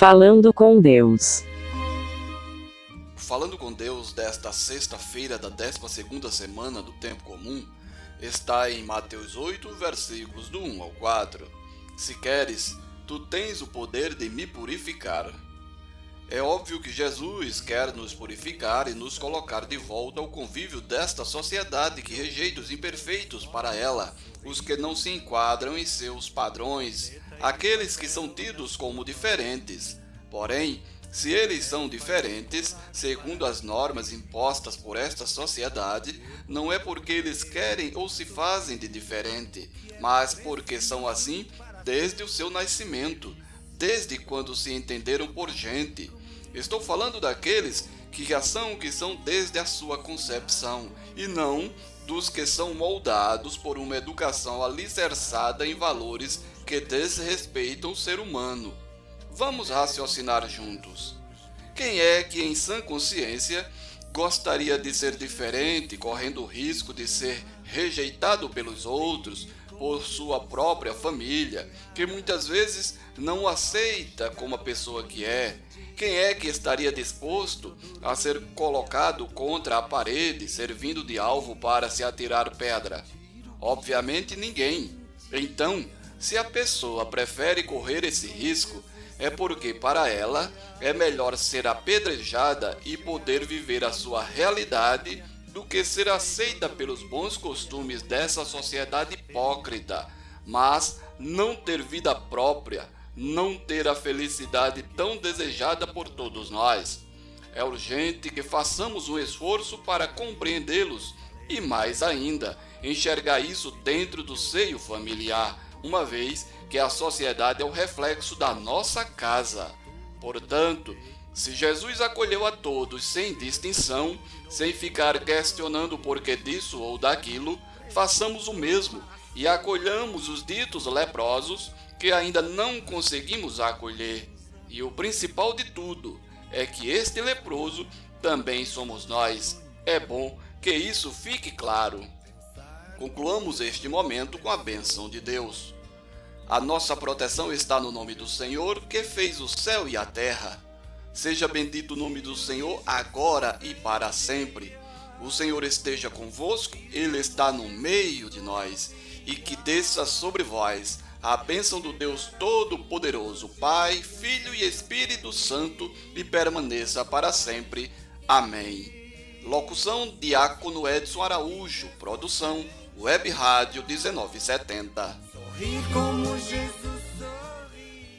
Falando com Deus. Falando com Deus desta sexta-feira da 12 semana do tempo comum está em Mateus 8, versículos do 1 ao 4. Se queres, tu tens o poder de me purificar. É óbvio que Jesus quer nos purificar e nos colocar de volta ao convívio desta sociedade que rejeita os imperfeitos para ela, os que não se enquadram em seus padrões, aqueles que são tidos como diferentes. Porém, se eles são diferentes, segundo as normas impostas por esta sociedade, não é porque eles querem ou se fazem de diferente, mas porque são assim desde o seu nascimento, desde quando se entenderam por gente Estou falando daqueles que já são o que são desde a sua concepção, e não dos que são moldados por uma educação alicerçada em valores que desrespeitam o ser humano. Vamos raciocinar juntos. Quem é que, em sã consciência, gostaria de ser diferente, correndo o risco de ser rejeitado pelos outros, por sua própria família, que muitas vezes não o aceita como a pessoa que é, quem é que estaria disposto a ser colocado contra a parede, servindo de alvo para se atirar pedra? Obviamente ninguém. Então, se a pessoa prefere correr esse risco, é porque para ela é melhor ser apedrejada e poder viver a sua realidade do que ser aceita pelos bons costumes dessa sociedade hipócrita, mas não ter vida própria não ter a felicidade tão desejada por todos nós. É urgente que façamos um esforço para compreendê-los e, mais ainda, enxergar isso dentro do seio familiar, uma vez que a sociedade é o reflexo da nossa casa. Portanto, se Jesus acolheu a todos sem distinção, sem ficar questionando o porquê disso ou daquilo, façamos o mesmo e acolhamos os ditos leprosos que ainda não conseguimos acolher. E o principal de tudo é que este leproso também somos nós. É bom que isso fique claro. Concluamos este momento com a benção de Deus. A nossa proteção está no nome do Senhor, que fez o céu e a terra. Seja bendito o nome do Senhor agora e para sempre. O Senhor esteja convosco, Ele está no meio de nós, e que desça sobre vós a bênção do Deus Todo-Poderoso, Pai, Filho e Espírito Santo, e permaneça para sempre. Amém. Locução Diácono Edson Araújo. Produção Web Rádio 1970.